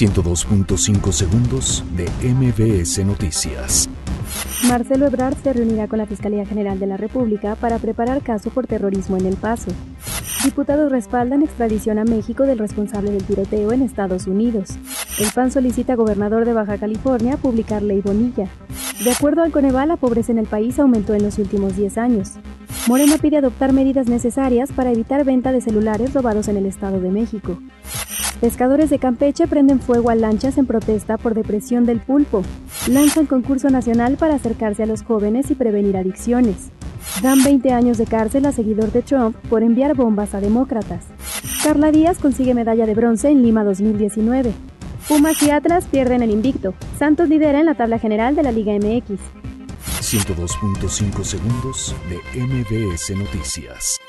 102.5 segundos de MBS Noticias. Marcelo Ebrard se reunirá con la Fiscalía General de la República para preparar caso por terrorismo en El Paso. Diputados respaldan extradición a México del responsable del tiroteo en Estados Unidos. El PAN solicita a gobernador de Baja California publicar ley Bonilla. De acuerdo al Coneval, la pobreza en el país aumentó en los últimos 10 años. Morena pide adoptar medidas necesarias para evitar venta de celulares robados en el Estado de México. Pescadores de Campeche prenden fuego a lanchas en protesta por depresión del pulpo. Lanzan concurso nacional para acercarse a los jóvenes y prevenir adicciones. Dan 20 años de cárcel a seguidor de Trump por enviar bombas a demócratas. Carla Díaz consigue medalla de bronce en Lima 2019. Pumas y Atlas pierden el invicto. Santos lidera en la tabla general de la Liga MX. 102.5 segundos de MBS Noticias.